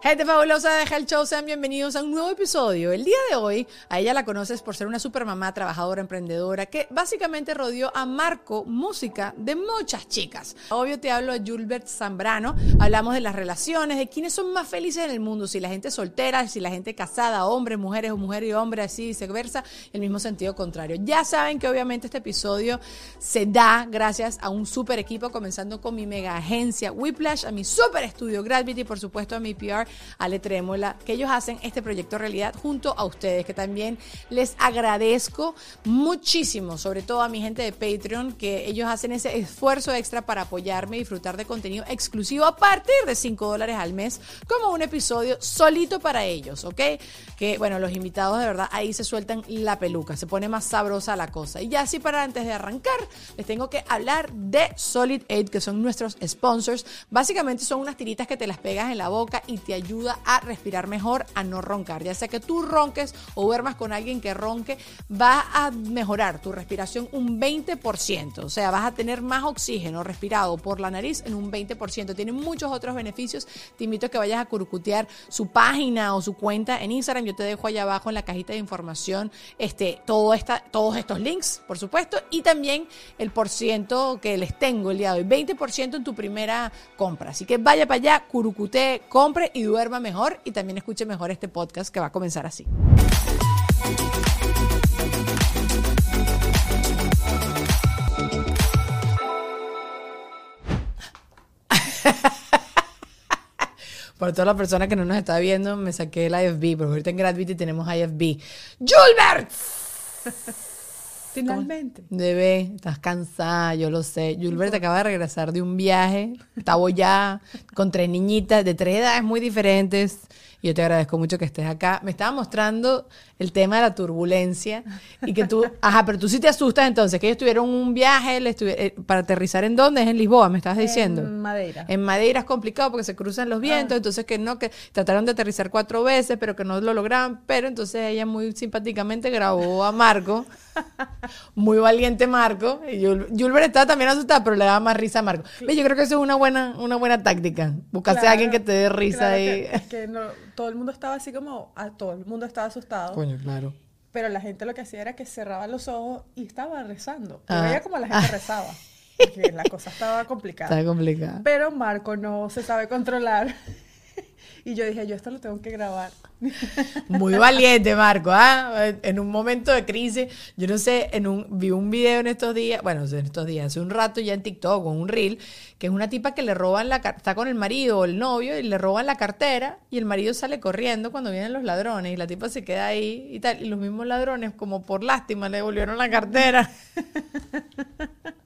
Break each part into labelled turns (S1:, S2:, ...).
S1: Gente fabulosa de Health Show, sean bienvenidos a un nuevo episodio. El día de hoy, a ella la conoces por ser una super mamá, trabajadora, emprendedora, que básicamente rodeó a Marco música de muchas chicas. Obvio te hablo de Julbert Zambrano, hablamos de las relaciones, de quiénes son más felices en el mundo, si la gente soltera, si la gente casada, hombres, mujeres o mujer y hombre, así viceversa, el mismo sentido contrario. Ya saben que obviamente este episodio se da gracias a un super equipo, comenzando con mi mega agencia Whiplash, a mi super estudio Gravity, por supuesto a mi PR Ale Trémola, que ellos hacen este proyecto realidad junto a ustedes, que también les agradezco muchísimo, sobre todo a mi gente de Patreon, que ellos hacen ese esfuerzo extra para apoyarme y disfrutar de contenido exclusivo a partir de 5 dólares al mes, como un episodio solito para ellos, ¿ok? Que bueno, los invitados de verdad ahí se sueltan la peluca, se pone más sabrosa la cosa. Y ya así para antes de arrancar, les tengo que hablar de Solid Aid, que son nuestros sponsors. Básicamente son unas tiritas que te las pegas en la boca y te ayuda a respirar mejor, a no roncar. Ya sea que tú ronques o duermas con alguien que ronque, va a mejorar tu respiración un 20%. O sea, vas a tener más oxígeno respirado por la nariz en un 20%. Tiene muchos otros beneficios. Te invito a que vayas a curcutear su página o su cuenta en Instagram. Yo te dejo allá abajo en la cajita de información este, todos estos links, por supuesto, y también el por ciento que les tengo el día de hoy. 20% en tu primera compra. Así que vaya para allá, curucute, compre y duerma mejor y también escuche mejor este podcast que va a comenzar así. Por todas las personas que no nos está viendo, me saqué el IFB, porque ahorita en Gravity tenemos IFB. ¡Julbert!
S2: Finalmente.
S1: Bebé, estás cansada, yo lo sé. Julbert acaba de regresar de un viaje, estaba ya con tres niñitas de tres edades muy diferentes. Y yo te agradezco mucho que estés acá. Me estaba mostrando el tema de la turbulencia y que tú, ajá, pero tú sí te asustas entonces, que ellos tuvieron un viaje eh, para aterrizar en dónde, es en Lisboa, me estabas diciendo.
S2: En Madeira.
S1: En Madeira es complicado porque se cruzan los vientos, entonces que no, que trataron de aterrizar cuatro veces, pero que no lo lograban, pero entonces ella muy simpáticamente grabó a Marco, muy valiente Marco, y Julber estaba también asustada, pero le daba más risa a Marco. Ve, Yo creo que eso es una buena, una buena táctica, buscarse a alguien que te dé risa
S2: claro que- que no- todo el mundo estaba así como, ah, todo el mundo estaba asustado.
S1: Coño, claro.
S2: Pero la gente lo que hacía era que cerraba los ojos y estaba rezando.
S1: Ah.
S2: veía como la gente rezaba. Porque la cosa estaba complicada.
S1: Está complicado.
S2: Pero Marco no se sabe controlar. Y yo dije, yo esto lo tengo que grabar.
S1: Muy valiente, Marco, ¿ah? En un momento de crisis, yo no sé, en un, vi un video en estos días, bueno, en estos días, hace un rato ya en TikTok, con un reel, que es una tipa que le roban la está con el marido o el novio y le roban la cartera y el marido sale corriendo cuando vienen los ladrones y la tipa se queda ahí y tal, y los mismos ladrones, como por lástima, le devolvieron la cartera.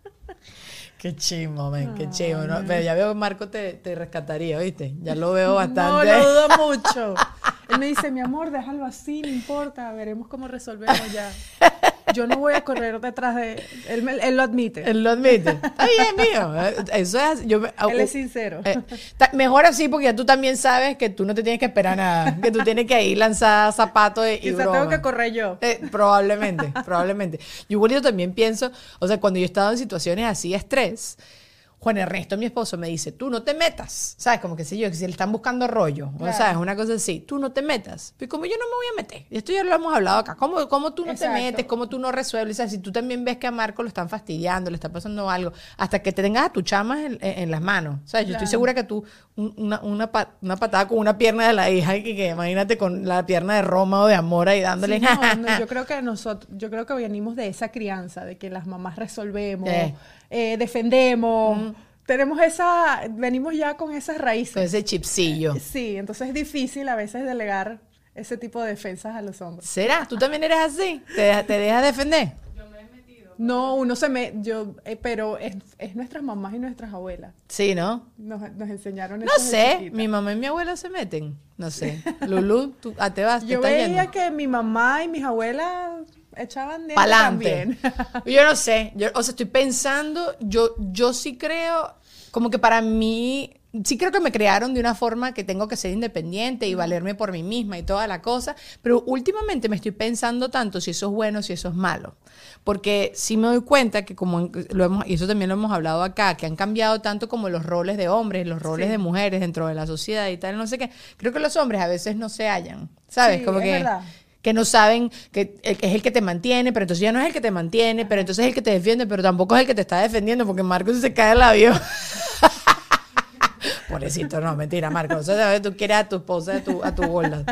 S1: Qué chimo, men, qué chimo. ¿no? Pero ya veo que Marco te, te rescataría, ¿viste? Ya lo veo
S2: No,
S1: bastante.
S2: lo dudo mucho. Él me dice, mi amor, déjalo así, no importa, veremos cómo resolvemos ya. Yo no voy a correr detrás de él. me- él lo admite.
S1: Él lo admite. Está bien, mío. Eso es. Yo,
S2: Él es sincero.
S1: Eh, ta- mejor así porque ya tú también sabes que tú no te tienes que esperar nada. Que tú tienes que ir lanzar zapatos y,
S2: Quizá
S1: broma.
S2: tengo que correr yo.
S1: Eh, probablemente, probablemente. Yo igualito también pienso, o sea, cuando yo he estado en situaciones así estrés, Juan Ernesto, mi esposo, me dice, tú no te metas. ¿Sabes? Como que si yo, que si le están buscando rollo,
S2: Claro.
S1: o sabes, una cosa así, tú no te metas. Y como yo no me voy a meter, y esto ya lo hemos hablado acá, ¿cómo, cómo tú no
S2: Exacto.
S1: te metes? ¿Cómo tú no resuelves? O sea, si tú también ves que a Marco lo están fastidiando, le está pasando algo, hasta que te tengas a tu chamas en, en- en las manos. ¿Sabes? Yo estoy segura que tú, un- una, una, una patada con una pierna de la hija, y que, que imagínate con la pierna de Roma o de amor ahí dándole.
S2: Sí, no, no, yo creo que nosotros, yo creo que venimos de esa crianza, de que las mamás resolvemos,
S1: Eh.
S2: Eh, defendemos, tenemos esa, venimos ya con esas
S1: Con
S2: raíces.
S1: ese chipsillo.
S2: Sí, entonces es difícil a veces delegar ese tipo de defensas a los hombres.
S1: ¿Será? ¿Tú también eres así? ¿Te, deja- te dejas defender?
S2: No, uno se me, yo, eh, pero es, es nuestras mamás y nuestras abuelas.
S1: Sí, ¿no?
S2: Nos, nos enseñaron
S1: No
S2: eso
S1: sé,
S2: chiquita.
S1: mi mamá y mi abuela se meten. No sé. Lulú, tú ah, te vas, te
S2: Yo veía
S1: yendo.
S2: que mi mamá y mis abuelas echaban de también.
S1: Yo no sé. Yo, o sea, estoy pensando, yo, yo sí creo, como que para mí, sí creo que me crearon de una forma que tengo que ser independiente y valerme por mí misma y toda la cosa, pero últimamente me estoy pensando tanto si eso es bueno, si eso es malo. Porque sí me doy cuenta que como lo hemos, y eso también lo hemos hablado acá, que han cambiado tanto como los roles de hombres, los roles
S2: Sí.
S1: de mujeres dentro de la sociedad y tal, no sé qué. Creo que los hombres a veces no se hallan, ¿sabes?
S2: Sí,
S1: como
S2: es
S1: que
S2: verdad.
S1: Que no saben que que es el que te mantiene, pero entonces ya no es el que te mantiene, pero entonces es el que te defiende, pero tampoco es el que te está defendiendo, porque Marcos se cae el avión. Pobrecito, no, mentira, Marcos. O sea, tú quieres a tu esposa, a tu, a tu gorda.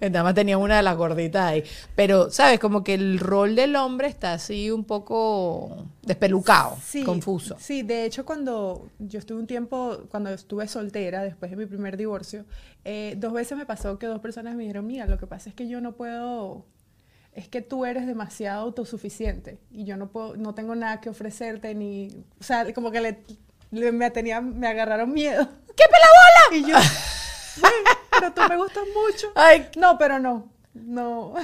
S1: Nada más tenía una de las gorditas ahí. Pero, ¿sabes? Como que el rol del hombre está así un poco despelucado,
S2: Sí,
S1: confuso.
S2: Sí, de hecho cuando yo estuve un tiempo, cuando estuve soltera, después de mi primer divorcio, eh, dos veces me pasó que dos personas me dijeron, mira, lo que pasa es que yo no puedo, es que tú eres demasiado autosuficiente y yo no puedo, no tengo nada que ofrecerte ni, o sea, como que le, le- me tenían, me agarraron miedo.
S1: ¡Qué pelabola!
S2: Y yo, "Güey, pero tú me gustas mucho.
S1: Ay,
S2: No, pero no, no.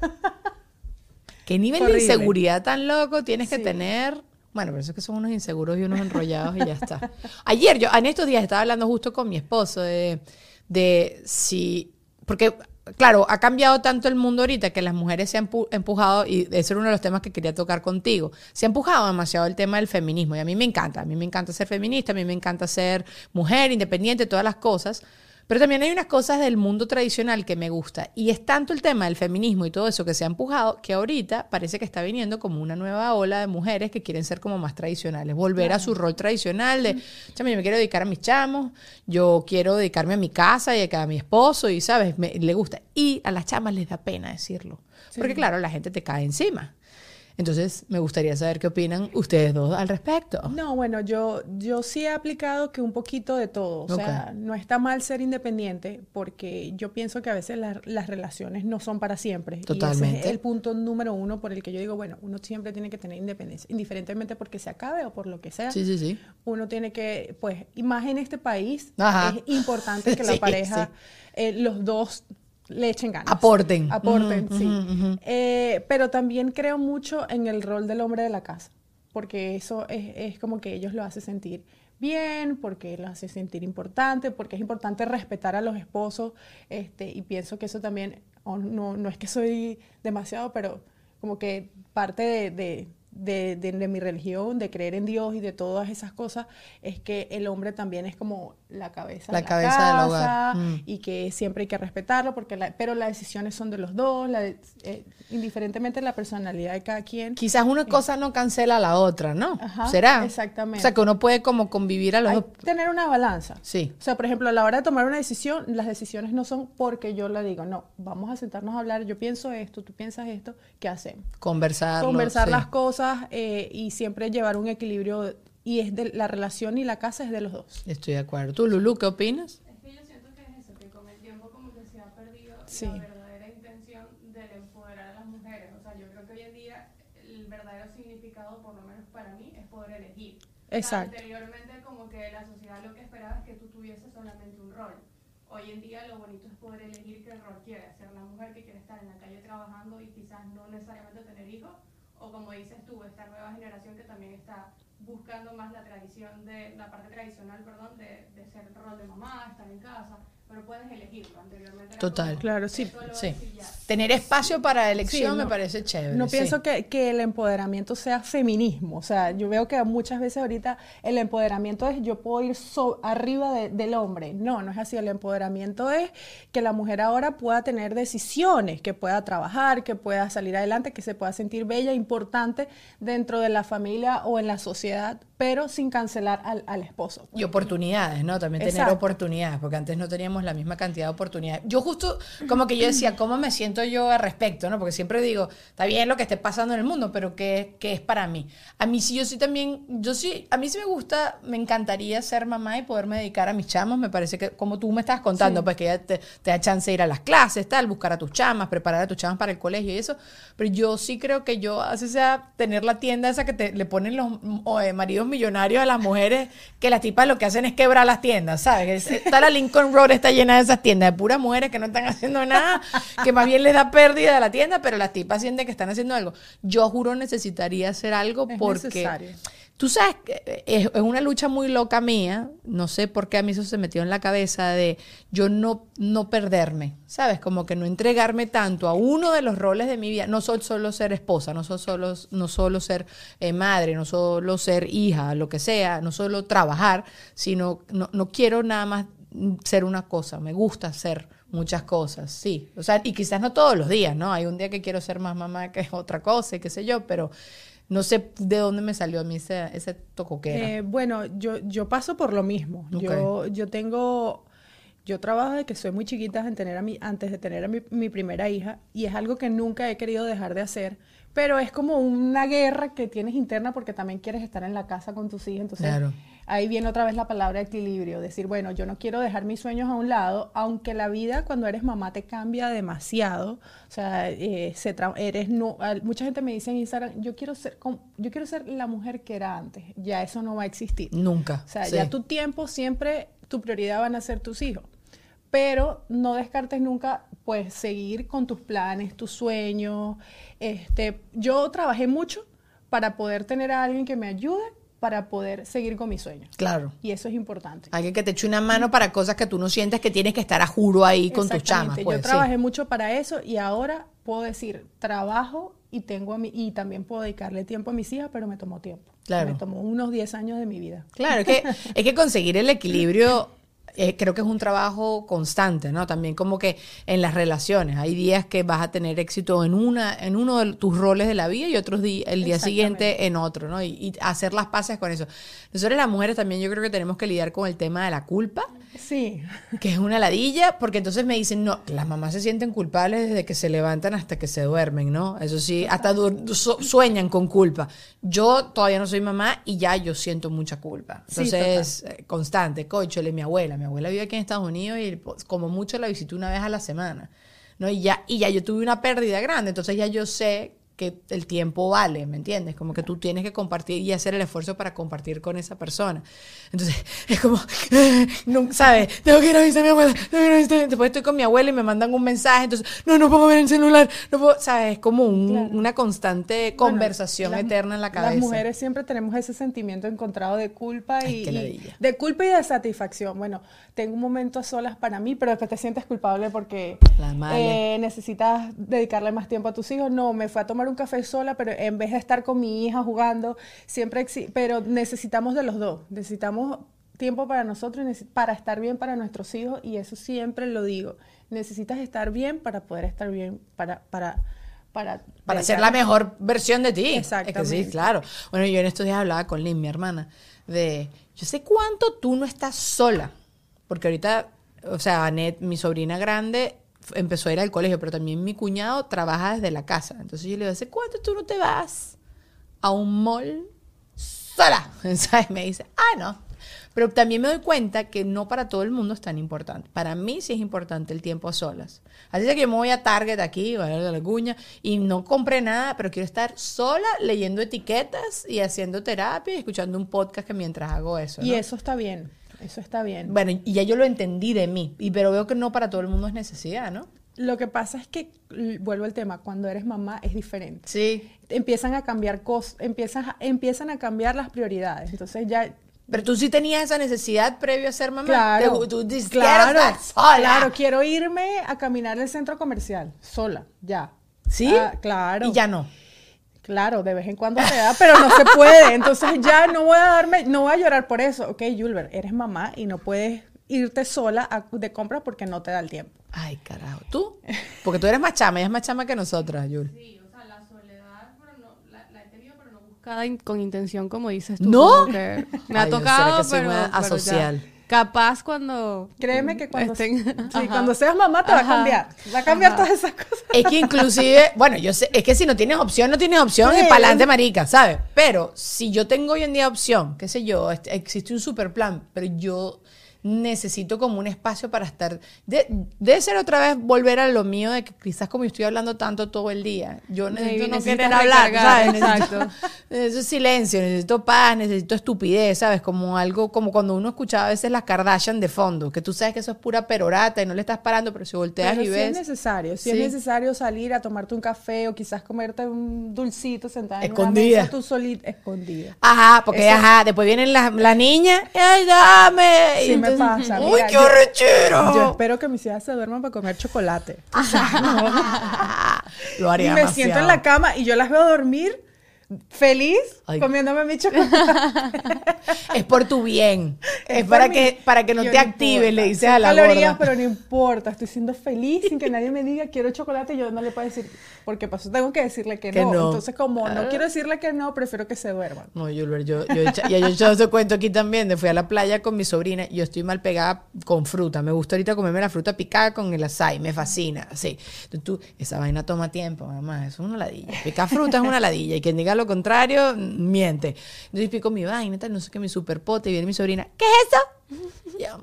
S1: ¿Qué nivel
S2: Horrible.
S1: de inseguridad tan loco tienes que tener? Bueno, pero eso es que son unos inseguros y unos enrollados y ya está. Ayer, yo en estos días estaba hablando justo con mi esposo de, de si, porque claro, ha cambiado tanto el mundo ahorita que las mujeres se han empu- empujado, y ese era uno de los temas que quería tocar contigo, se ha empujado demasiado el tema del feminismo y a mí me encanta, a mí me encanta ser feminista, a mí me encanta ser mujer, independiente, todas las cosas. Pero también hay unas cosas del mundo tradicional que me gusta. Y es tanto el tema del feminismo y todo eso que se ha empujado que ahorita parece que está viniendo como una nueva ola de mujeres que quieren ser como más tradicionales, volver a su rol tradicional de, chama, yo me quiero dedicar a mis chamos, yo quiero dedicarme a mi casa y a mi esposo y, ¿sabes? Me- le gusta. Y a las chamas les da pena decirlo. Porque claro, la gente te cae encima. Entonces, me gustaría saber qué opinan ustedes dos al respecto.
S2: No, bueno, yo, yo sí he aplicado que un poquito de todo. O sea, no está mal ser independiente porque yo pienso que a veces la- las relaciones no son para siempre. Y ese
S1: Totalmente.
S2: es el punto número uno por el que yo digo, bueno, uno siempre tiene que tener independencia, indiferentemente porque se acabe o por lo que sea.
S1: Sí, sí, sí.
S2: Uno tiene que, pues, y más en este país,
S1: Ajá.
S2: es importante que
S1: Sí,
S2: la pareja,
S1: sí.
S2: eh, los dos le echen ganas.
S1: Aporten.
S2: Aporten, sí. Eh, pero también creo mucho en el rol del hombre de la casa, porque eso es, es como que ellos lo hace sentir bien, porque los hace sentir importante, porque es importante respetar a los esposos, este, y pienso que eso también, no, no es que soy demasiado, pero como que parte de, de- de- de- de mi religión, de creer en Dios y de todas esas cosas, es que el hombre también es como la cabeza,
S1: La
S2: de
S1: cabeza del
S2: casa,
S1: hogar. Mm.
S2: y que siempre hay que respetarlo, porque la- pero las decisiones son de los dos, la de- eh, indiferentemente de la personalidad de cada quien.
S1: Quizás una cosa no cancela a la otra, ¿no?
S2: Ajá,
S1: ¿Será?
S2: exactamente.
S1: O sea, que uno puede como convivir a los
S2: Hay
S1: dos.
S2: tener una balanza.
S1: Sí.
S2: O sea, por ejemplo, a la hora de tomar una decisión, las decisiones no son porque yo la digo, no, vamos a sentarnos a hablar, yo pienso esto, tú piensas esto, ¿qué hacemos?
S1: Conversar.
S2: Conversar las cosas eh, y siempre llevar un equilibrio y es de la relación y la casa es de los dos.
S1: Estoy de acuerdo. ¿Tú, Lulu, qué opinas?
S3: Es que yo siento que es eso, que con el tiempo como que se ha perdido
S2: Sí.
S3: la verdadera intención del empoderar a las mujeres. O sea, yo creo que hoy en día el verdadero significado, por lo menos para mí, es poder elegir. O sea,
S2: Exacto.
S3: anteriormente como que la sociedad lo que esperaba es que tú tuvieses solamente un rol. Hoy en día lo bonito es poder elegir qué rol quieres, ser la mujer que quiere estar en la calle trabajando y quizás no necesariamente tener hijos, o como dices tú, esta nueva generación que también está buscando más la tradición de la parte tradicional, perdón, de, de ser el rol de mamá, estar en casa, pero puedes elegirlo. Anteriormente
S1: Total.
S2: Claro, sí.
S1: sí. Tener espacio para elección me parece chévere.
S2: No
S1: sí.
S2: pienso que, que, el empoderamiento sea feminismo. O sea, yo veo que muchas veces ahorita el empoderamiento es yo puedo ir so arriba de, del hombre. No, no es así. El empoderamiento es que la mujer ahora pueda tener decisiones, que pueda trabajar, que pueda salir adelante, que se pueda sentir bella, importante dentro de la familia o en la sociedad, pero sin cancelar al, al esposo.
S1: Y oportunidades, ¿no? También tener Exacto. oportunidades, porque antes no teníamos la misma cantidad de oportunidades. Yo justo, como que yo decía, ¿cómo me siento yo al respecto? ¿no? Porque siempre digo, está bien lo que esté pasando en el mundo, pero ¿qué, qué es para mí? A mí sí, yo sí también, yo sí, a mí sí me gusta, me encantaría ser mamá y poderme dedicar a mis chamos. Me parece que, como tú me estabas contando, sí. pues que ya te, te, da chance de ir a las clases, tal, buscar a tus chamas, preparar a tus chamas para el colegio y eso. Pero yo sí creo que yo, así sea, tener la tienda esa que te, le ponen los oh, eh, maridos millonarios a las mujeres, que las tipas lo que hacen es quebrar las tiendas, ¿sabes? Está la Lincoln Road, está llena de esas tiendas de puras mujeres que no están haciendo nada, que más bien les da pérdida a la tienda, pero las tipas sienten que están haciendo algo. Yo juro necesitaría hacer algo
S2: es
S1: porque...
S2: Necesario.
S1: Tú sabes, es, es, una lucha muy loca mía, no sé por qué a mí eso se metió en la cabeza de yo no, no perderme, ¿sabes? Como que no entregarme tanto a uno de los roles de mi vida. No soy solo ser esposa, no soy solo, no solo ser eh, madre, no solo ser hija, lo que sea, no solo trabajar, sino no, no quiero nada más ser una cosa, me gusta ser muchas cosas, sí. O sea, y quizás no todos los días, ¿no? Hay un día que quiero ser más mamá que otra cosa, y qué sé yo, pero no sé de dónde me salió a mí ese, ese tocoquera.
S2: Eh, bueno, yo, yo paso por lo mismo. Okay. Yo, yo tengo, yo trabajo desde que soy muy chiquita en tener a mi, antes de tener a mi, mi, primera hija y es algo que nunca he querido dejar de hacer, pero es como una guerra que tienes interna porque también quieres estar en la casa con tus hijos, entonces
S1: claro.
S2: Ahí viene otra vez la palabra equilibrio, decir, bueno, yo no quiero dejar mis sueños a un lado, aunque la vida cuando eres mamá te cambia demasiado, o sea, eh, se eres no, mucha gente me dice en Instagram, yo quiero ser yo quiero ser la mujer que era antes, ya eso no va a existir.
S1: Nunca.
S2: O sea,
S1: sí.
S2: ya tu tiempo siempre tu prioridad van a ser tus hijos. Pero no descartes nunca pues seguir con tus planes, tus sueños. Este, yo trabajé mucho para poder tener a alguien que me ayude para poder seguir con mis sueños.
S1: Claro.
S2: Y eso es importante.
S1: Alguien que te eche una mano para cosas que tú no sientes que tienes que estar a juro ahí con tus chamas. Pues,
S2: Yo trabajé sí. mucho para eso y ahora puedo decir, trabajo y tengo a mi, y también puedo dedicarle tiempo a mis hijas, pero me tomó tiempo.
S1: Claro.
S2: Me tomó unos 10 años de mi vida.
S1: Claro, es que, es que conseguir el equilibrio eh, creo que es un trabajo constante, ¿no? También como que en las relaciones. Hay días que vas a tener éxito en una, en uno de tus roles de la vida y otros días, el día siguiente en otro, ¿no? Y, y, hacer las paces con eso. Nosotros las mujeres también yo creo que tenemos que lidiar con el tema de la culpa.
S2: Sí.
S1: Que es una ladilla, porque entonces me dicen, no, las mamás se sienten culpables desde que se levantan hasta que se duermen, ¿no? Eso sí, hasta su sueñan con culpa. Yo todavía no soy mamá y ya yo siento mucha culpa. Entonces, sí, eh, constante, cochole, mi abuela, mi abuela vive aquí en Estados Unidos y pues, como mucho la visito una vez a la semana, ¿no? Y ya, y ya yo tuve una pérdida grande, entonces ya yo sé que el tiempo vale, ¿me entiendes? Como que tú tienes que compartir y hacer el esfuerzo para compartir con esa persona. Entonces, es como, no, ¿sabes? Tengo que ir a visitar a mi abuela, tengo que ir a visitar. Después estoy con mi abuela y me mandan un mensaje, entonces, no, no puedo ver el celular, no puedo, ¿sabes? Es como un, claro. una constante conversación
S2: bueno, las,
S1: eterna en la cabeza.
S2: Las mujeres siempre tenemos ese sentimiento encontrado de culpa
S1: Ay,
S2: y, y de culpa y de satisfacción. Bueno, tengo un momento a solas para mí, pero después te sientes culpable porque eh, necesitas dedicarle más tiempo a tus hijos. No, me fue a tomar un café sola, pero en vez de estar con mi hija jugando, siempre, pero necesitamos de los dos, necesitamos tiempo para nosotros, para estar bien para nuestros hijos y eso siempre lo digo, necesitas estar bien para poder estar bien, para... para para,
S1: para ser la mejor versión de ti.
S2: Exactamente.
S1: Es que sí, claro. Bueno, yo en estos días hablaba con Lynn, mi hermana, de, yo sé cuánto tú no estás sola, porque ahorita, o sea, Anet, mi sobrina grande, empezó a ir al colegio, pero también mi cuñado trabaja desde la casa. Entonces yo le digo, ¿hace cuánto tú no te vas a un mall sola? ¿Sabes? Me dice, ah, no. Pero también me doy cuenta que no para todo el mundo es tan importante. Para mí sí es importante el tiempo a solas. Así que yo me voy a Target aquí, a la cuña, y no compré nada, pero quiero estar sola leyendo etiquetas y haciendo terapia y escuchando un podcast que mientras hago eso. ¿no?
S2: Y eso está bien. Eso está bien.
S1: Bueno, y ya yo lo entendí de mí, y, pero veo que no para todo el mundo es necesidad, ¿no?
S2: Lo que pasa es que, vuelvo al tema, cuando eres mamá es diferente.
S1: Sí.
S2: Empiezan a cambiar cosas, empiezan, a- empiezan a cambiar las prioridades. Entonces ya...
S1: Pero tú sí tenías esa necesidad previo a ser mamá.
S2: Claro,
S1: Te- tú dices,
S2: claro,
S1: "Quiero estar sola".
S2: claro, quiero irme a caminar el centro comercial, sola, ya.
S1: ¿Sí?
S2: Ah, claro.
S1: Y ya no.
S2: Claro, de vez en cuando se da, pero no se puede. Entonces ya no voy a darme, no voy a llorar por eso. Ok, Julber, eres mamá y no puedes irte sola a- de compras porque no te da el tiempo.
S1: Ay, carajo. ¿Tú? Porque tú eres más chama, ella es más chama que nosotras, Yul.
S3: Sí, o sea, la soledad, pero no, la, la he tenido, pero no buscada in- con intención, como dices tú.
S1: ¿No?
S3: como que me ha
S1: yo
S3: tocado,
S1: será que soy
S3: pero, ya. Capaz cuando...
S2: Créeme que cuando,
S3: estén-
S2: sí, cuando seas mamá te va a cambiar. Va a cambiar
S3: Ajá.
S2: todas esas cosas.
S1: Es que inclusive, bueno, yo sé, es que si no tienes opción, no tienes opción y
S2: Sí.
S1: para adelante, marica, ¿sabes? Pero si yo tengo hoy en día opción, qué sé yo, este- existe un super plan, pero yo necesito como un espacio para estar, de- debe ser otra vez volver a lo mío de que quizás como yo estoy hablando tanto todo el día, yo necesito no querer hablar, ¿sabes?
S3: Exacto.
S1: necesito silencio, necesito paz, necesito estupidez, ¿sabes? Como algo, como cuando uno escuchaba a veces las Kardashian de fondo, que tú sabes que eso es pura perorata y no le estás parando, pero si volteas
S2: Pero
S1: y
S2: sí
S1: ves...
S2: es necesario, si
S1: Sí.
S2: es necesario salir a tomarte un café o quizás comerte un dulcito sentada en
S1: Escondida.
S2: una mesa tú solita, escondida.
S1: Ajá, porque ajá, después vienen las la niñas, ¡ay, dame! Y
S2: Sí me
S1: entonces,
S2: pasa,
S1: ¡Uy,
S2: mira,
S1: qué
S2: yo-
S1: arrechero!
S2: Yo espero que mis hijas se duerman para comer chocolate.
S1: Lo
S2: Y
S1: haría
S2: me
S1: demasiado.
S2: siento en la cama y yo las veo dormir feliz
S1: Ay.
S2: comiéndome mi chocolate.
S1: Es por tu bien. Es,
S2: Es
S1: para que, para que no te actives, le dices a la
S2: calorías,
S1: gorda.
S2: pero no importa. Estoy siendo feliz sin que nadie me diga quiero chocolate. Yo no le puedo decir, porque pasó, tengo que decirle que,
S1: Que
S2: no.
S1: no.
S2: Entonces, como no quiero decirle que no, prefiero que se duerman.
S1: No, Julber, yo, yo, hecho- yo he echado ese cuento aquí también, de fui a la playa con mi sobrina, y yo estoy mal pegada con fruta, me gusta ahorita comerme la fruta picada con el açaí, me fascina. Entonces tú, esa vaina toma tiempo, mamá, es una ladilla, picar fruta es una ladilla, y quien diga lo contrario, miente. Entonces pico mi vaina, tal, no sé qué, mi superpote, y viene mi sobrina, ¿qué es eso? Yo,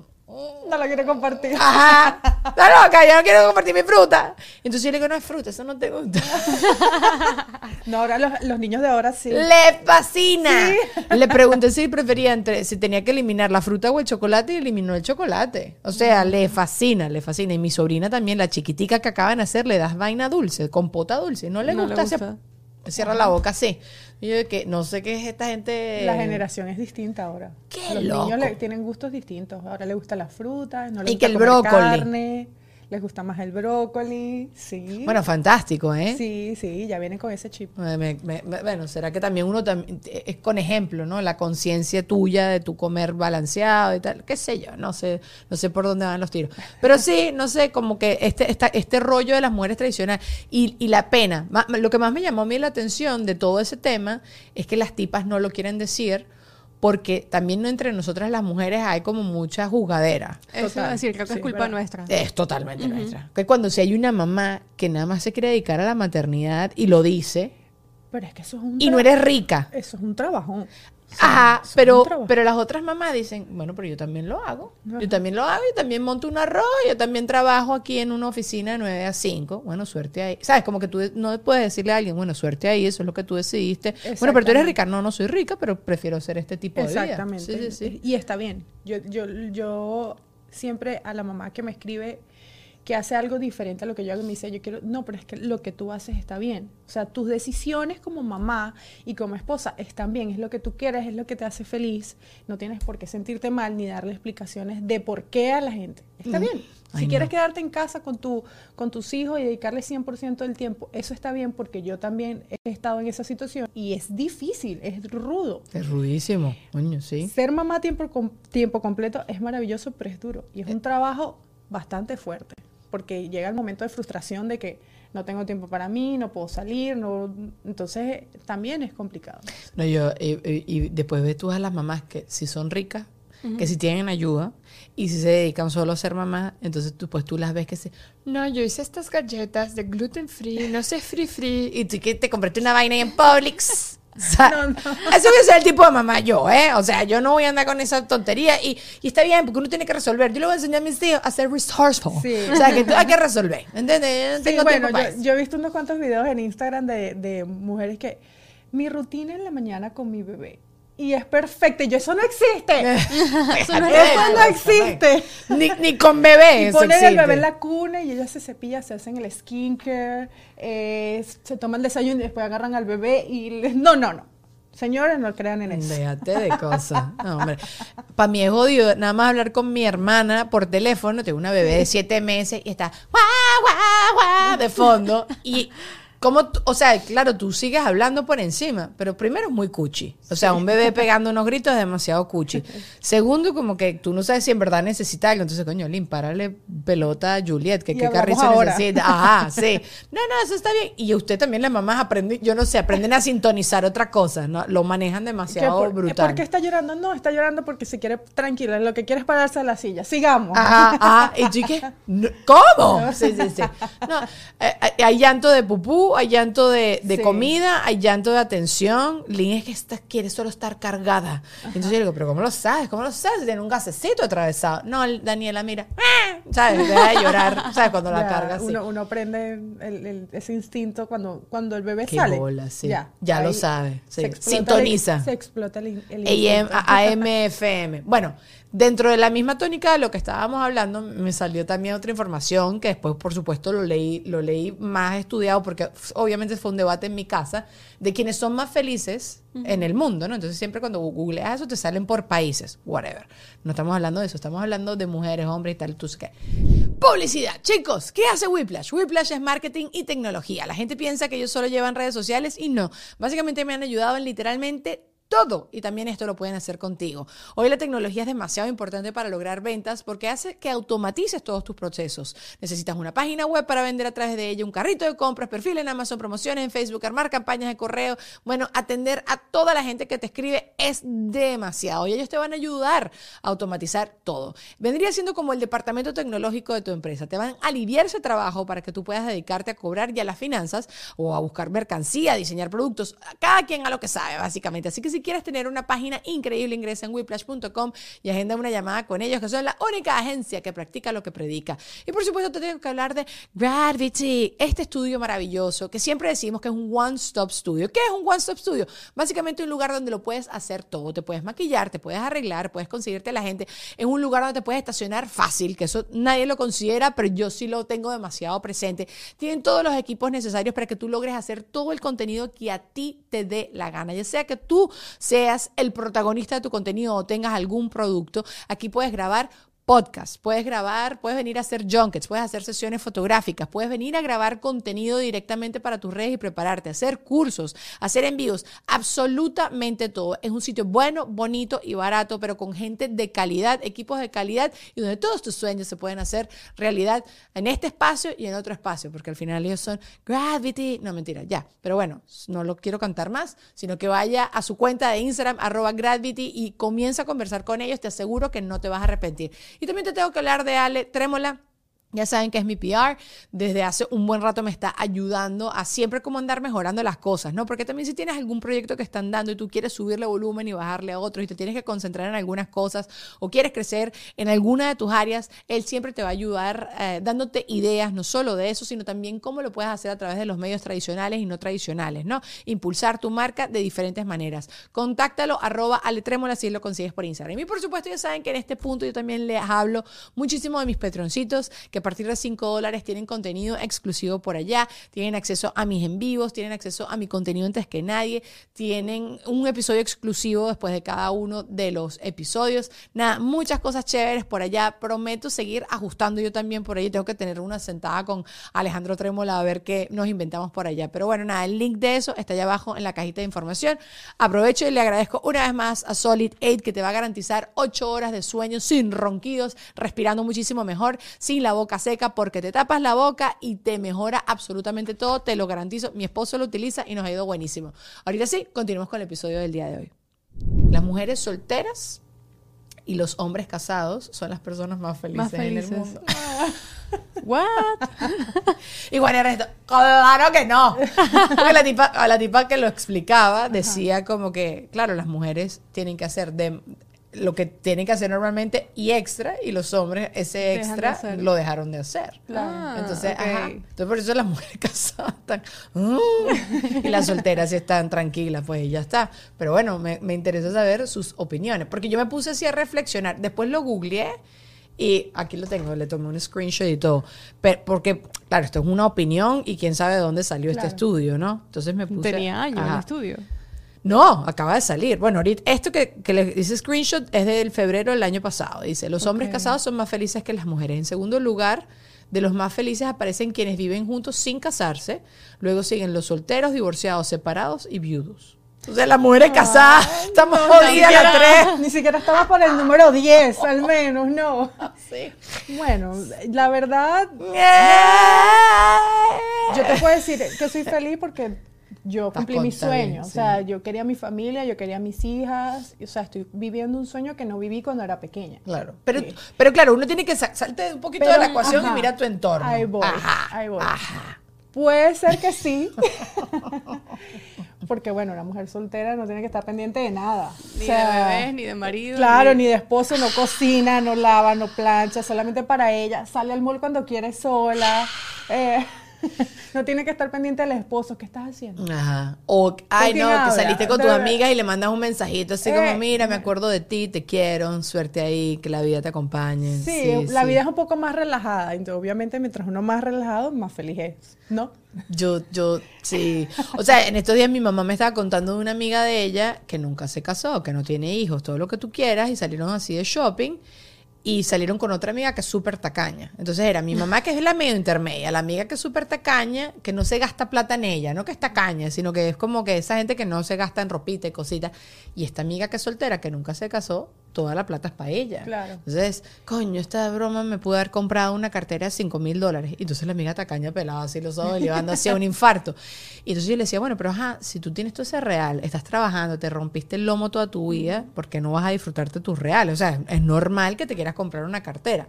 S2: No la quiero compartir.
S1: Ajá, está loca, yo no quiero compartir mi fruta. Entonces yo le digo, no es fruta, eso no te gusta.
S2: No, ahora los, los niños de ahora sí.
S1: Le fascina. Le pregunté si prefería entre, si tenía que eliminar la fruta o el chocolate y eliminó el chocolate. O sea, le fascina, le fascina. Y mi sobrina también, la chiquitica que acaba de nacer, le das vaina dulce, compota dulce. No le
S3: No le
S1: gusta, se-
S3: gusta.
S1: Cierra la boca así. Y yo que no sé qué es esta gente.
S2: La generación es distinta ahora.
S1: Qué
S2: Los
S1: loco.
S2: niños le- tienen gustos distintos. Ahora les gusta la fruta, no les
S1: Y
S2: gusta
S1: que el brócoli.
S2: carne, les gusta más el brócoli. Sí.
S1: Bueno, fantástico, ¿eh?
S2: sí, sí, ya vienen con ese chip.
S1: Me- me- me- me- bueno, será que también uno es con ejemplo, ¿no? La conciencia tuya de tu comer balanceado y tal, qué sé yo, no sé, no sé por dónde van los tiros. Pero sí, no sé, como que este, esta- este rollo de las mujeres tradicionales y, y la pena. Lo que más me llamó a mí la atención de todo ese tema es que las tipas no lo quieren decir porque también entre nosotras las mujeres hay como mucha jugadera.
S3: Eso
S2: Total.
S3: decir, creo que
S2: Sí,
S3: es culpa
S2: verdad.
S3: nuestra.
S1: Es totalmente nuestra. Que cuando si hay una mamá que nada más se quiere dedicar a la maternidad y lo dice,
S2: Pero es que eso es un
S1: y no eres rica.
S2: Eso es un trabajo.
S1: Ajá, pero, pero las otras mamás dicen, bueno, pero yo también lo hago. Yo también lo hago, yo también monto un arroz, yo también trabajo aquí en una oficina de 9 a 5. Bueno, suerte ahí. ¿Sabes? Como que tú no puedes decirle a alguien, bueno, suerte ahí, eso es lo que tú decidiste. Bueno, pero tú eres rica. No, no soy rica, pero prefiero hacer este tipo de vida.
S2: Exactamente.
S1: Sí, sí, sí.
S2: Y está bien. Yo, yo, yo siempre a la mamá que me escribe que hace algo diferente a lo que yo hago, me dice, yo quiero, no, pero es que lo que tú haces está bien. O sea, tus decisiones como mamá y como esposa están bien, es lo que tú quieres, es lo que te hace feliz. No tienes por qué sentirte mal ni darle explicaciones de por qué a la gente. Está bien. Si
S1: Ay,
S2: quieres
S1: no.
S2: quedarte en casa con, tu, con tus hijos y dedicarle 100% del tiempo, eso está bien porque yo también he estado en esa situación y es difícil, es rudo.
S1: Es rudísimo, coño, sí.
S2: Ser mamá a tiempo, com- tiempo completo es maravilloso, pero es duro. Y es un trabajo bastante fuerte, porque llega el momento de frustración de que no tengo tiempo para mí, no puedo salir, no, entonces también es complicado.
S1: No, yo, y, después ves tú a las mamás que si son ricas, que si tienen ayuda, y si se dedican solo a ser mamás, entonces tú, pues tú las ves que se, no, yo hice estas galletas de gluten free, no sé free free, y tú que te compraste una vaina en Publix. O sea,
S2: No, no.
S1: Ese voy a ser el tipo de mamá yo, ¿eh? O sea, yo no voy a andar con esa tontería y, y está bien, porque uno tiene que resolver. Yo le voy a enseñar a mis tíos a ser resourceful.
S2: Sí.
S1: O sea, que tú hay que resolver, ¿entiendes?
S2: Sí,
S1: tengo
S2: bueno, yo,
S1: eso.
S2: yo he visto unos cuantos videos en Instagram de, de mujeres que mi rutina en la mañana con mi bebé. Y es perfecta. Y yo, eso no existe.
S1: Eso no
S2: Eso no existe.
S1: Ni, ni con bebé.
S2: Y
S1: eso
S2: ponen al
S1: existe.
S2: bebé en la cuna y ella se cepilla, se hacen el skincare, eh, se toman el desayuno y después agarran al bebé y... le- No, no, no. Señores, no crean en eso.
S1: Déjate de cosas. No, hombre. Para mí es jodido nada más hablar con mi hermana por teléfono. Tengo una bebé de siete meses y está guau, guau, guau, de fondo. Y como, tú- o sea, claro, tú sigues hablando por encima, pero primero es muy cuchi. O sea, un bebé pegando unos gritos es demasiado cuchi. Segundo, como que tú no sabes si en verdad necesita algo. Entonces, coño, Lin, párale pelota a Juliet, que
S2: Y
S1: qué carrizo
S2: ahora.
S1: necesita. Ajá, sí. No, no, eso está bien. Y usted también, las mamás aprenden, yo no sé, aprenden a sintonizar otra cosa, ¿no? Lo manejan
S2: ¿Qué
S1: demasiado
S2: por,
S1: brutal.
S2: ¿Por qué está llorando? No, está llorando porque se quiere tranquila. Lo que quiere es pararse de la silla. Sigamos.
S1: Ajá, ajá. Y tú, ¿qué? ¿Cómo? Sí, sí, sí. No, eh, eh, hay llanto de pupú, hay llanto de, de
S2: Sí.
S1: comida, hay llanto de atención. Lynn es que está, quiere solo estar cargada. Entonces yo le digo, ¿pero cómo lo sabes? ¿Cómo lo sabes? Tiene un gasecito atravesado. No, Daniela, mira. ¡ah! ¿Sabes? Deja de llorar. ¿Sabes? Cuando la
S2: Ya,
S1: carga así.
S2: uno, uno el- el- ese instinto cuando, cuando el bebé
S1: Qué
S2: sale.
S1: bola, sí. Ya lo
S2: ahí
S1: sabe, sí.
S2: se explota el-
S1: Sintoniza.
S2: se explota el, el.
S1: AMFM. Bueno, dentro de la misma tónica de lo que estábamos hablando, me salió también otra información que después, por supuesto, lo leí, lo leí más estudiado porque obviamente fue un debate en mi casa de quienes son más felices en el mundo, ¿no? Entonces siempre cuando googleas eso te salen por países, whatever. No estamos hablando de eso, estamos hablando de mujeres, hombres y tal, tú qué. Publicidad. Chicos, ¿qué hace Whiplash? Whiplash es marketing y tecnología. La gente piensa que ellos solo llevan redes sociales y no. Básicamente me han ayudado en literalmente todo. Y también esto lo pueden hacer contigo. Hoy la tecnología es demasiado importante para lograr ventas porque hace que automatices todos tus procesos. Necesitas una página web para vender a través de ella, un carrito de compras, perfil en Amazon, promociones en Facebook, armar campañas de correo. Bueno, atender a toda la gente que te escribe es demasiado. Y ellos te van a ayudar a automatizar todo. Vendría siendo como el departamento tecnológico de tu empresa. Te van a aliviar ese trabajo para que tú puedas dedicarte a cobrar ya las finanzas o a buscar mercancía, diseñar productos. Cada quien a lo que sabe, básicamente. Así que si quieres tener una página increíble, ingresa en whiplash.com y agenda una llamada con ellos, que son la única agencia que practica lo que predica. Y por supuesto, te tengo que hablar de Gravity, este estudio maravilloso que siempre decimos que es un one-stop studio. ¿Qué es un one-stop studio? Básicamente un lugar donde lo puedes hacer todo. Te puedes maquillar, te puedes arreglar, puedes conseguirte la gente. Es un lugar donde te puedes estacionar fácil, que eso nadie lo considera, pero yo sí lo tengo demasiado presente. Tienen todos los equipos necesarios para que tú logres hacer todo el contenido que a ti te dé la gana. Ya sea que tú seas el protagonista de tu contenido o tengas algún producto, aquí puedes grabar podcast, puedes grabar, puedes venir a hacer junkets, puedes hacer sesiones fotográficas, puedes venir a grabar contenido directamente para tus redes y prepararte, hacer cursos, hacer envíos, absolutamente todo. Es un sitio bueno, bonito y barato, pero con gente de calidad, equipos de calidad y donde todos tus sueños se pueden hacer realidad en este espacio y en otro espacio, porque al final ellos son Gravity, no mentira, ya, pero bueno, no lo quiero cantar más, sino que vaya a su cuenta de Instagram, arroba Gravity y comienza a conversar con ellos, te aseguro que no te vas a arrepentir. Y también te tengo que hablar de Ale Trémola. Ya saben que es mi PR. Desde hace un buen rato me está ayudando a siempre como andar mejorando las cosas, ¿no? Porque también si tienes algún proyecto que están dando y tú quieres subirle volumen y bajarle a otros y te tienes que concentrar en algunas cosas o quieres crecer en alguna de tus áreas, él siempre te va a ayudar eh, dándote ideas, no solo de eso, sino también cómo lo puedes hacer a través de los medios tradicionales y no tradicionales, ¿no? Impulsar tu marca de diferentes maneras. Contáctalo, arroba aletrémola si lo consigues por Instagram. Y por supuesto ya saben que en este punto yo también les hablo muchísimo de mis patroncitos, que a partir de 5 dólares tienen contenido exclusivo por allá, tienen acceso a mis en vivos, tienen acceso a mi contenido antes que nadie, tienen un episodio exclusivo después de cada uno de los episodios. Nada, muchas cosas chéveres por allá. Prometo seguir ajustando yo también por ahí. Tengo que tener una sentada con Alejandro Trémola a ver qué nos inventamos por allá. Pero bueno, nada, el link de eso está allá abajo en la cajita de información. Aprovecho y le agradezco una vez más a Solid 8 que te va a garantizar 8 horas de sueño sin ronquidos, respirando muchísimo mejor, sin la boca seca, porque te tapas la boca y te mejora absolutamente todo. Te lo garantizo. Mi esposo lo utiliza y nos ha ido buenísimo. Ahorita sí, continuemos con el episodio del día de hoy. Las mujeres solteras y los hombres casados son las personas más felices,
S2: Más
S1: en el mundo.
S2: What?
S1: Y bueno, era esto, claro que no. Porque la tipa, la tipa que lo explicaba decía como que, claro, las mujeres tienen que hacer de lo que tienen que hacer normalmente y extra, y los hombres ese
S2: Dejan de
S1: extra lo dejaron de hacer.
S2: Claro.
S1: Entonces,
S2: Ah,
S1: ajá.
S2: ok.
S1: Entonces, por eso las mujeres casadas están. "Mm", y las solteras están tranquilas, pues y ya está. Pero bueno, me, me interesa saber sus opiniones. Porque yo me puse así a reflexionar. Después lo googleé y aquí lo tengo, le tomé un screenshot y todo. Pero, porque, claro, esto es una opinión y quién sabe de dónde salió este estudio, ¿no? Entonces me puse.
S2: Tenía años
S1: Ajá.
S2: el estudio.
S1: No, acaba de salir. Bueno, ahorita, esto que, que le dice screenshot es del febrero del año pasado. Dice, los hombres casados son más felices que las mujeres. En segundo lugar, de los más felices aparecen quienes viven juntos sin casarse. Luego siguen los solteros, divorciados, separados y viudos. Entonces, las mujeres casadas, estamos
S2: No,
S1: jodidas las tres.
S2: Ni siquiera estaba por el número 10, al menos, no. Bueno, la verdad, yo te puedo decir que soy feliz porque yo cumplí sueños.
S1: sí.
S2: O sea, yo quería mi familia, yo quería mis hijas. O sea, estoy viviendo un sueño que no viví cuando era pequeña.
S1: Claro. Pero,
S2: Sí.
S1: pero claro, uno tiene que sa- salte un poquito
S2: Pero,
S1: de la ecuación
S2: ajá,
S1: y mira tu entorno.
S2: ahí voy,
S1: Ajá,
S2: ahí voy.
S1: ajá.
S2: Puede ser que sí. Porque bueno, una mujer soltera no tiene que estar pendiente de nada.
S4: Ni
S2: O sea,
S4: de bebés, ni de marido.
S2: Claro, ni de esposo, no cocina, no lava, no plancha, solamente para ella. Sale al mall cuando quiere sola. eh, no tiene que estar pendiente del esposo. ¿Qué estás haciendo?
S1: Ajá. O, ay, no, que saliste con tus amigas y le mandas un mensajito así
S2: Eh,
S1: como, mira, me acuerdo de ti, te quiero, suerte ahí, que la vida te acompañe.
S2: Sí, la vida es un poco más relajada. Entonces, obviamente, mientras uno más relajado, más feliz es. ¿No?
S1: Yo, yo, sí. O sea, en estos días mi mamá me estaba contando de una amiga de ella que nunca se casó, que no tiene hijos, todo lo que tú quieras, y salieron así de shopping. Y salieron con otra amiga que es súper tacaña. Entonces era mi mamá, que es la medio intermedia, la amiga que es súper tacaña, que no se gasta plata en ella, no que es tacaña, sino que es como que esa gente que no se gasta en ropita y cositas. Y esta amiga que es soltera, que nunca se casó, toda la plata es para ella.
S2: Claro.
S1: Entonces, coño, esta broma me pude haber comprado una cartera de 5 mil dólares. Y entonces la amiga tacaña pelaba así los ojos, llevando hacia un infarto. Y entonces yo le decía, bueno, pero ajá, si tú tienes todo ese real, estás trabajando, te rompiste el lomo toda tu vida, ¿por qué no vas a disfrutarte tus reales? O sea, es normal que te quieras comprar una cartera.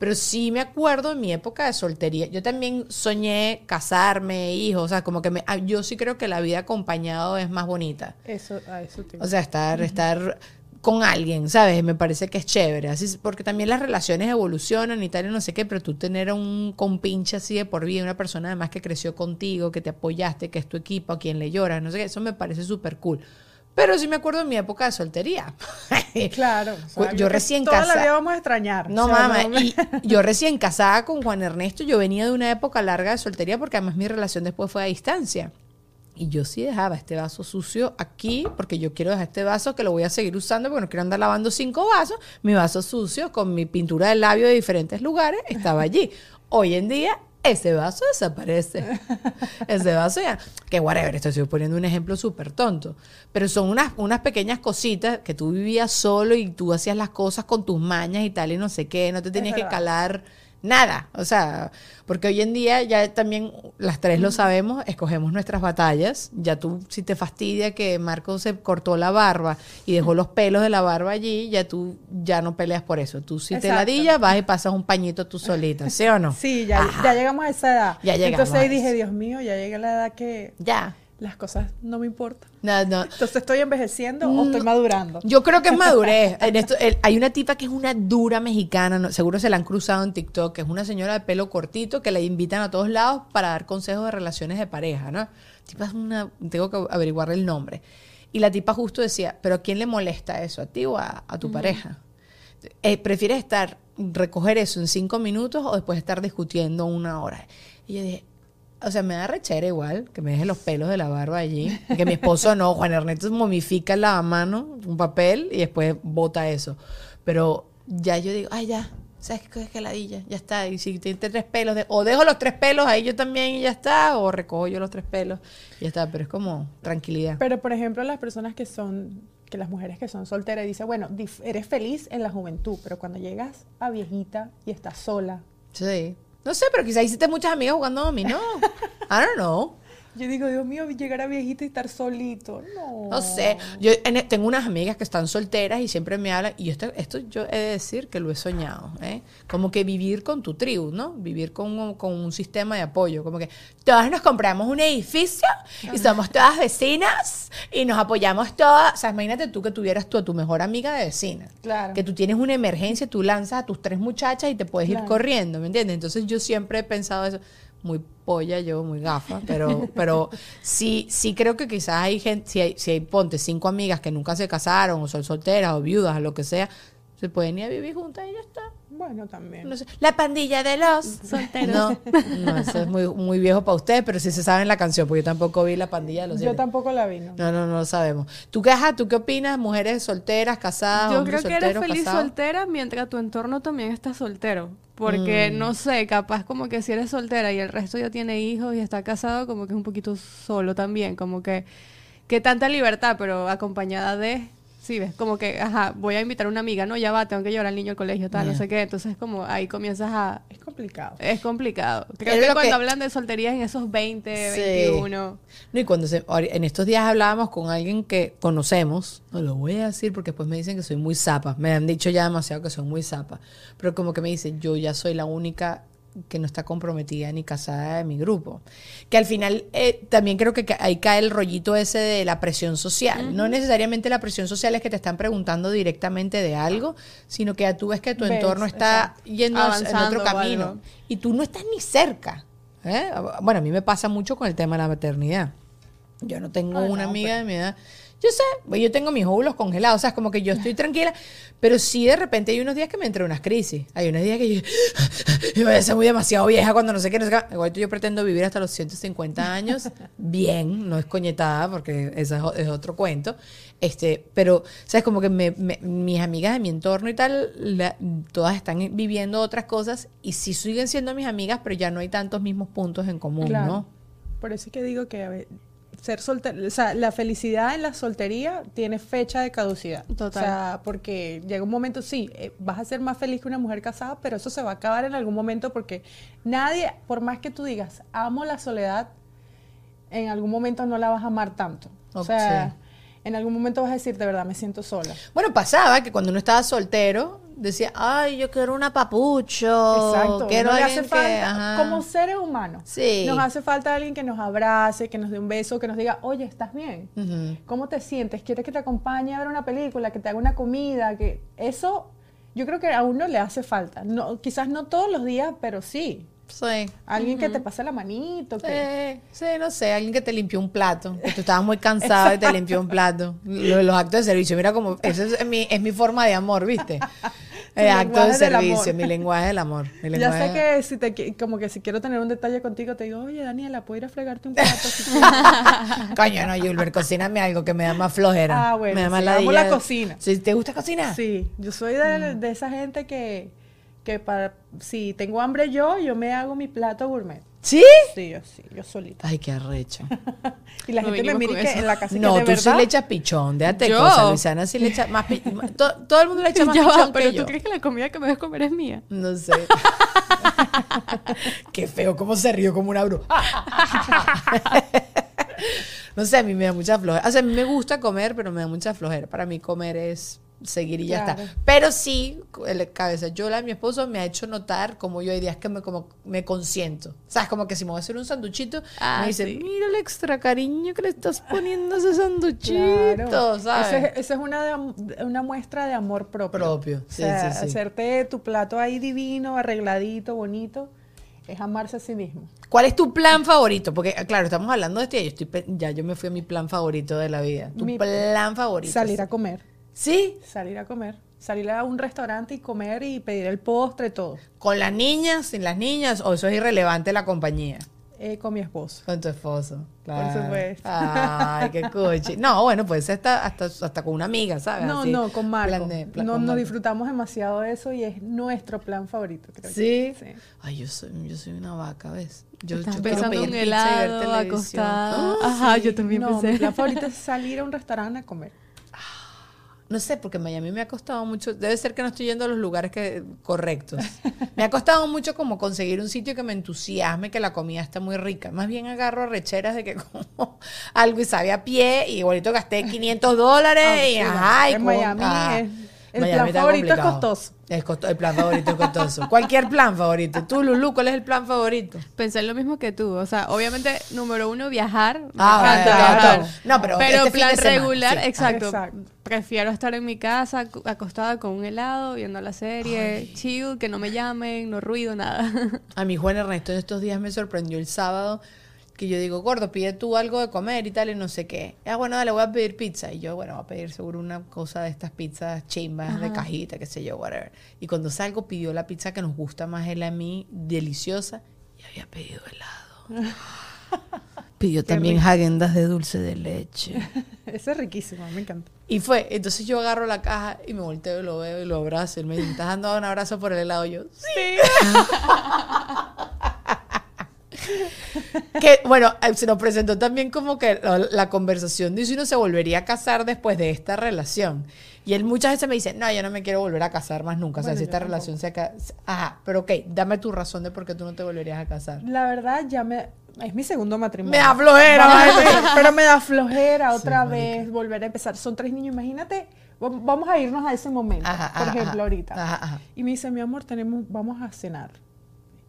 S1: Pero sí me acuerdo en mi época de soltería. Yo también soñé casarme, hijos. O sea, como que me, ah, yo sí creo que la vida acompañado es más bonita.
S2: Eso, a eso te
S1: O sea, estar, estar con alguien, ¿sabes? Me parece que es chévere. Así, es- porque también las relaciones evolucionan y tal, y no sé qué, pero tú tener un compinche así de por vida, una persona además que creció contigo, que te apoyaste, que es tu equipo, a quien le lloras, no sé qué, eso me parece súper cool. Pero sí me acuerdo de mi época de soltería.
S2: Claro. o sea,
S1: Yo recién
S2: Toda
S1: casa-
S2: la vida vamos a extrañar.
S1: No,
S2: O sea,
S1: mamá.
S2: no-
S1: Y yo recién casada con Juan Ernesto, yo venía de una época larga de soltería porque además mi relación después fue a distancia. Y yo sí dejaba este vaso sucio aquí porque yo quiero dejar este vaso que lo voy a seguir usando porque no quiero andar lavando cinco vasos. Mi vaso sucio con mi pintura de labio de diferentes lugares estaba allí. Hoy en día ese vaso desaparece. Ese vaso ya. Que whatever, esto estoy poniendo un ejemplo súper tonto. Pero son unas, unas pequeñas cositas que tú vivías solo y tú hacías las cosas con tus mañas y tal y no sé qué. No te tenías que calar nada. O sea, porque hoy en día ya también las tres lo sabemos, escogemos nuestras batallas. Ya tú, si te fastidia que Marco se cortó la barba y dejó los pelos de la barba allí, ya tú ya no peleas por eso. Tú si te
S2: Exacto.
S1: ladillas, vas y pasas un pañito tú solita, ¿sí o no?
S2: Sí, ya, ya llegamos a esa edad.
S1: Ya llegamos
S2: Entonces ahí dije. Dios mío, ya llegué a la edad que
S1: Ya.
S2: Las cosas no me importan.
S1: No, no.
S2: Entonces estoy envejeciendo o estoy madurando.
S1: Yo creo que es madurez. En esto, el- hay una tipa que es una dura mexicana, no- seguro se la han cruzado en TikTok, que es una señora de pelo cortito que la invitan a todos lados para dar consejos de relaciones de pareja, ¿no? Tipa es una, tengo que averiguarle el nombre. Y la tipa justo decía, pero ¿a quién le molesta eso? ¿A ti o a, a tu pareja? Eh, ¿Prefieres estar, recoger eso en cinco minutos o después estar discutiendo una hora? Y yo dije, o sea, me da rechera igual que me deje los pelos de la barba allí. Que mi esposo no, Juan Ernesto momifica el lavamano, un papel, y después bota eso. Pero ya yo digo, ay, ya, ¿sabes qué? Que ladilla, ya está. Y si tiene tres pelos, de- o dejo los tres pelos ahí yo también y ya está, o recojo yo los tres pelos y ya está. Pero es como tranquilidad.
S2: Pero, por ejemplo, las personas que son, que las mujeres que son solteras, dicen, bueno, eres feliz en la juventud, pero cuando llegas a viejita y estás sola,
S1: Sí. No sé, pero quizás hiciste muchas amigas jugando dominó. I don't know.
S2: Yo digo, Dios mío, llegar a viejito y estar solito. No.
S1: No sé, yo en- tengo unas amigas que están solteras y siempre me hablan, y esto, esto yo he de decir que lo he soñado, ¿eh? como que vivir con tu tribu, ¿no? Vivir con, un- con un sistema de apoyo, como que todas nos compramos un edificio y somos todas vecinas y nos apoyamos todas. O sea, imagínate tú que tuvieras tú a tu mejor amiga de vecina.
S2: Claro.
S1: Que tú tienes una emergencia, tú lanzas a tus tres muchachas y te puedes ir
S2: Claro.
S1: corriendo, ¿me entiendes? Entonces yo siempre he pensado eso. Muy polla yo, muy gafa, pero, pero sí, sí creo que quizás hay gente, si hay, si hay, ponte, cinco amigas que nunca se casaron, o son solteras, o viudas, o lo que sea, se pueden ir a vivir juntas y ya está.
S2: Bueno, también.
S1: No sé, la pandilla de los solteros. No, no, eso es muy, muy viejo para ustedes, pero sí se saben la canción, porque yo tampoco vi la pandilla de los
S2: Yo tampoco la vi, ¿no?
S1: No, no, no lo sabemos. ¿Tú qué, ajá, ¿tú qué opinas? Mujeres solteras, casadas,
S4: Yo creo que eres feliz
S1: casados?
S4: soltera mientras tu entorno también está soltero. Porque,
S1: Mm.
S4: no sé, capaz como que si eres soltera y el resto ya tiene hijos y está casado, como que es un poquito solo también. Como que, que tanta libertad, pero acompañada de... Sí, ves, como que, ajá, voy a invitar a una amiga, no, ya va, tengo que llevar al niño al colegio, tal, no sé qué. Entonces, como ahí comienzas a...
S2: Es complicado.
S4: Es complicado. Creo
S1: Es
S4: que cuando
S1: que-
S4: hablan de solterías en esos 20,
S1: Sí.
S4: 21...
S1: No, y cuando se, ahora- en estos días hablábamos con alguien que conocemos, no lo voy a decir porque después me dicen que soy muy zapa, me han dicho ya demasiado que soy muy zapa, pero como que me dicen, yo ya soy la única que no está comprometida ni casada de mi grupo. Que al final eh, también creo que ahí cae el rollito ese de la presión social. No necesariamente la presión social es que te están preguntando directamente de algo, sino que ya tú ves que tu
S2: Ves,
S1: entorno está yendo hacia- en
S4: Avanzando
S1: otro camino y tú no estás ni cerca. ¿eh? Bueno, a mí me pasa mucho con el tema de la maternidad. Yo no tengo una
S2: no,
S1: amiga de mi edad. Yo sé, pues yo tengo mis óvulos congelados, o sea, es como que yo estoy tranquila, pero sí de repente hay unos días que me entra unas crisis. Hay unos días que yo, yo voy a ser muy demasiado vieja cuando no sé qué, no sé qué. Igual yo pretendo vivir hasta los 150 años, bien, no es coñetada, porque ese es, otro cuento. Este, pero, ¿sabes? Como que me- mis amigas de mi entorno y tal, todas están viviendo otras cosas y sí siguen siendo mis amigas, pero ya no hay tantos mismos puntos en común,
S2: Claro.
S1: ¿no?
S2: Por eso es que digo que a ver, ser soltero, o sea, la felicidad en la soltería tiene fecha de caducidad.
S4: Total.
S2: O sea, porque llega un momento, sí, eh, vas a ser más feliz que una mujer casada, pero eso se va a acabar en algún momento porque nadie, por más que tú digas, amo la soledad, en algún momento no la vas a amar tanto. O sea, en algún momento vas a decir, de verdad, me siento sola.
S1: Bueno, pasaba que cuando uno estaba soltero, decía, ay, yo quiero una papucho.
S2: Exacto.
S1: Quiero alguien
S2: hace
S1: que,
S2: falta,
S1: ajá".
S2: como seres humanos,
S1: Sí.
S2: nos hace falta alguien que nos abrace, que nos dé un beso, que nos diga, oye, ¿estás bien? ¿Cómo te sientes? ¿Quieres que te acompañe a ver una película, que te haga una comida? que Eso yo creo que a uno le hace falta. No, quizás no todos los días, pero sí.
S1: Sí.
S2: Alguien que te pase la manito. Que...
S1: Sí, sí, no sé, alguien que te limpió un plato, que tú estabas muy cansado y te limpió un plato. Los actos de servicio, mira como, esa es mi, es mi forma de amor, ¿viste? El acto de servicio, mi lenguaje del amor. mi
S2: Ya sé que si te como que si quiero tener un detalle contigo, te digo, oye, Daniela, ¿puedo ir a fregarte un plato? si quieres?"
S1: Coño, no, Julber, cocíname algo que me da más flojera.
S2: Ah, bueno,
S1: me da más
S2: sí,
S1: ladilla.
S2: la cocina.
S1: Sí, ¿Te gusta cocinar?
S2: sí, yo soy de,
S1: Mm.
S2: de esa gente que, que para, si tengo hambre yo, yo me hago mi plato gourmet.
S1: ¿Sí?
S2: Sí, yo sí, yo solita.
S1: Ay, qué arrecho.
S2: Y la
S4: No
S2: gente me mira que en la casa que
S1: No,
S2: de
S1: tú
S2: verdad.
S1: sí le echas pichón, déjate
S4: ¿Yo?
S1: cosas. Luisiana sí le echa más pichón. todo, todo el mundo le echa más pichón
S4: pero
S1: que
S4: tú
S1: yo.
S4: crees que la comida que me ves comer es mía.
S1: No sé. Qué feo, cómo se rió como una bruja. no sé, a mí me da mucha flojera. O sea, a mí me gusta comer, pero me da mucha flojera. Para mí comer es seguir y ya está. Pero sí, el cabeza yola, mi esposo, me ha hecho notar como yo hay días que me, como, me consiento. ¿Sabes? Como que si me voy a hacer un sanduchito,
S4: Ah,
S1: me dice,
S4: sí.
S1: mira el extra cariño que le estás poniendo a ese sanduchito,
S2: Claro.
S1: ¿sabes?
S2: Esa es, esa es una, de una muestra de amor propio.
S1: Propio,
S2: O
S1: sí,
S2: sea,
S1: sí, sí.
S2: hacerte tu plato ahí divino, arregladito, bonito, es amarse a sí mismo.
S1: ¿Cuál es tu plan favorito? Porque, claro, estamos hablando de esto y yo estoy, ya yo me fui a mi plan favorito de la vida. Tu
S2: Mi-
S1: plan favorito.
S2: Salir a comer.
S1: ¿Sí?
S2: Salir a comer. Salir a un restaurante y comer y pedir el postre, todo.
S1: ¿Con las niñas, sin las niñas? ¿O eso es irrelevante la compañía?
S2: Eh, con mi esposo.
S1: Con tu esposo. Claro.
S2: supuesto.
S1: Ay, qué cuchi. No, bueno, puede ser hasta, hasta, hasta con una amiga, ¿sabes?
S2: No,
S1: Así,
S2: no, con Marco.
S1: plan de- plan
S2: no,
S1: con
S2: nos disfrutamos demasiado de eso y es nuestro plan favorito, creo.
S1: ¿Sí?
S2: Sí.
S1: Ay, yo soy, yo soy una vaca, ¿ves? Yo,
S4: Estás
S1: yo
S4: pensando
S1: ver
S4: helado, acostada.
S1: Ah,
S4: Ajá, yo también
S2: No, mi
S4: pensé.
S2: plan favorito es salir a un restaurante a comer.
S1: No sé, porque Miami me ha costado mucho, debe ser que no estoy yendo a los lugares que, correctos. Me ha costado mucho como conseguir un sitio que me entusiasme, que la comida está muy rica. Más bien agarro recheras de que como algo y sabe a pie y igualito gasté 500 dólares
S2: Ah,
S1: y
S2: sí,
S1: ajá. y
S2: en
S1: con-
S2: Miami
S1: ah,
S2: es- el
S1: Miami
S2: plan favorito es
S1: complicado.
S2: costoso.
S1: Costo- el plan favorito es costoso. Cualquier plan favorito. Tú, Lulu, ¿cuál es el plan favorito?
S4: Pensé lo mismo que tú. O sea, obviamente, número uno, viajar.
S1: Ah,
S4: viajar.
S1: claro. No, pero
S4: pero
S1: este fin
S4: plan regular,
S1: sí.
S4: exacto.
S2: Exacto.
S4: Prefiero estar en mi casa, acostada con un helado, viendo la serie, chill, que no me llamen, no ruido, nada.
S1: A mi Juan Ernesto en estos días me sorprendió el sábado que yo digo, gordo, pide tú algo de comer y tal y no sé qué. Ah, bueno, dale, voy a pedir pizza. Y yo, bueno, voy a pedir seguro una cosa de estas pizzas chimbas de cajita, qué sé yo, whatever. Y cuando salgo pidió la pizza que nos gusta más él a mí, deliciosa, y había pedido helado. Pidió también Hagendas de dulce de leche.
S2: Eso es riquísimo, me encanta.
S1: Y fue, entonces yo agarro la caja y me volteo y lo veo y lo abrazo. Y él me dice, ¿me estás dando un abrazo por el helado? Y yo, sí. que bueno, eh, se nos presentó también como que la, la conversación de si uno se volvería a casar después de esta relación. Y él muchas veces me dice, no, yo no me quiero volver a casar más nunca. o sea, si esta relación se acaba... Ajá, pero ok, dame tu razón de por qué tú no te volverías a casar.
S2: La verdad, ya me. Es mi segundo matrimonio.
S1: Me da flojera,
S2: Pero me da flojera otra vez volver a empezar. Son tres niños, imagínate. vam- Vamos a irnos a ese momento,
S1: Ajá,
S2: por
S1: ajá,
S2: ejemplo,
S1: ajá.
S2: ahorita.
S1: Ajá, ajá.
S2: Y me dice, mi amor, tenemos, vamos a cenar.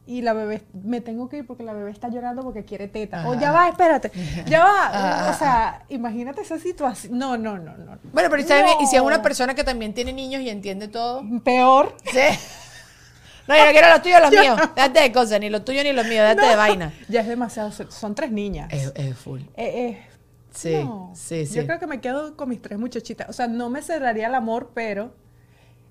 S2: Y la bebé, me tengo que ir porque la bebé está llorando porque quiere teta. O ya va, espérate. Ya va. O sea, imagínate esa situación. No, no, no, no.
S1: Bueno, pero ¿sabes bien? y si es una
S2: No.
S1: persona que también tiene niños y entiende todo.
S2: Peor.
S1: Sí. No, yo no quiero los tuyos, los míos. Déjate de cosas, ni los tuyos ni los míos, déjate de vaina.
S2: Ya es demasiado. Son tres niñas.
S1: Es, es full.
S2: Eh, eh,
S1: Sí,
S2: no.
S1: sí, sí.
S2: Yo creo que me quedo con mis tres muchachitas. O sea, no me cerraría el amor, pero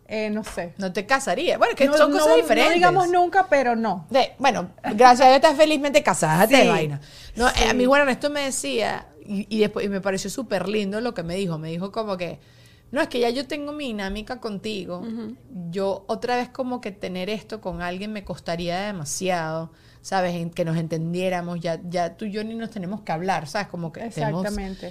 S2: eh, no sé.
S1: No te casaría. Bueno, que
S2: No-
S1: son
S2: no-
S1: cosas diferentes.
S2: No digamos nunca, pero no.
S1: De- bueno, gracias a Dios estás felizmente casada, déjate de
S2: Sí,
S1: vaina. No, eh, a
S2: sí.
S1: mí Juan Ernesto me decía, y, y después y me pareció súper lindo lo que me dijo. Me dijo como que, no, es que ya yo tengo mi dinámica contigo. Yo otra vez como que tener esto con alguien me costaría demasiado. ¿Sabes? En que nos entendiéramos, ya, ya tú y yo ni nos tenemos que hablar, ¿sabes? Como que tenemos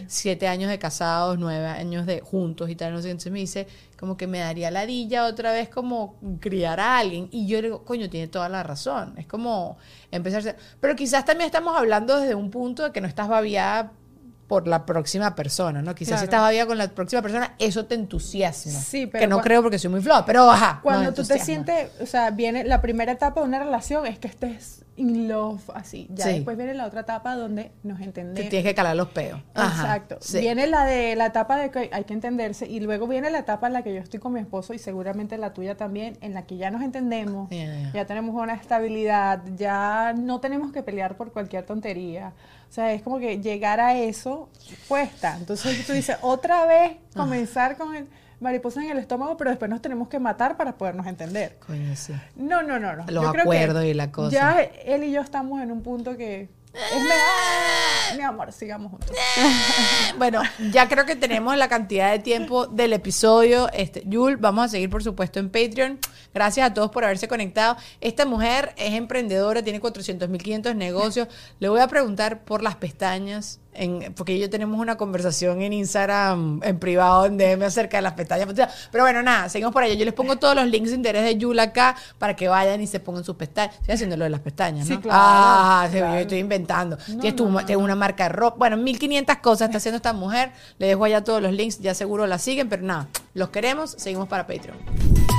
S1: siete años de casados, nueve años de juntos y tal, no sé, entonces me dice, como que me daría ladilla otra vez como criar a alguien. Y yo digo, coño, tiene toda la razón. Es como empezar a Pero quizás también estamos hablando desde un punto de que no estás babiada por la próxima persona, ¿no? Quizás si
S2: Claro.
S1: estás babiada con la próxima persona, eso te entusiasma.
S2: Sí, pero
S1: Que no creo porque soy muy floja, pero ajá.
S2: Cuando
S1: nos
S2: tú te sientes, o sea, viene la primera etapa de una relación es que estés in love, así. Ya
S1: Sí.
S2: después viene la otra etapa donde nos
S1: Te
S2: entendemos.
S1: tienes que calar los peos. Ajá,
S2: Exacto.
S1: sí.
S2: Viene la de la etapa de que hay que entenderse y luego viene la etapa en la que yo estoy con mi esposo y seguramente la tuya también, en la que ya nos entendemos,
S1: ya
S2: tenemos una estabilidad, ya no tenemos que pelear por cualquier tontería. O sea, es como que llegar a eso cuesta. Entonces tú dices, otra vez comenzar con el mariposa en el estómago, pero después nos tenemos que matar para podernos entender.
S1: Coño, sí.
S2: No, no, no, no.
S1: Los
S2: Yo creo que
S1: acuerdos y la cosa.
S2: Ya él y yo estamos en un punto que mi amor, sigamos juntos.
S1: Bueno, ya creo que tenemos la cantidad de tiempo del episodio. Este, Yul, vamos a seguir, por supuesto, en Patreon. Gracias a todos por haberse conectado. Esta mujer es emprendedora, tiene 400.500 negocios. Le voy a preguntar por las pestañas, en, porque yo tenemos una conversación en Instagram, en privado, en DM acerca de las pestañas. Pero bueno, nada, seguimos por allá. Yo les pongo todos los links de interés de Yul acá para que vayan y se pongan sus pestañas. Estoy haciendo lo de las pestañas, ¿no?
S2: Sí, claro,
S1: Ah,
S2: claro.
S1: yo estoy inventando.
S2: No,
S1: Tienes, tu-
S2: no, no,
S1: tienes una marca de ropa. Bueno, 1500 cosas está haciendo esta mujer. Le dejo allá todos los links, ya seguro la siguen, pero nada, los queremos, seguimos para Patreon.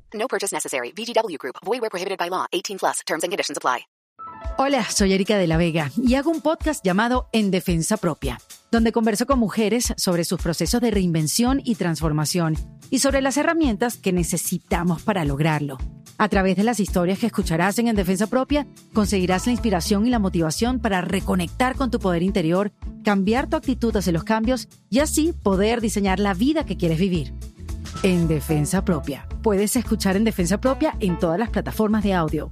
S5: No purchase necessary. VGW Group. Void where prohibited by law. 18 plus. Terms and conditions apply. Hola, soy Erika de la Vega y hago un podcast llamado En Defensa Propia, donde converso con mujeres sobre sus procesos de reinvención y transformación y sobre las herramientas que necesitamos para lograrlo. A través de las historias que escucharás en En Defensa Propia, conseguirás la inspiración y la motivación para reconectar con tu poder interior, cambiar tu actitud hacia los cambios y así poder diseñar la vida que quieres vivir. En Defensa Propia. Puedes escuchar En Defensa Propia en todas las plataformas de audio.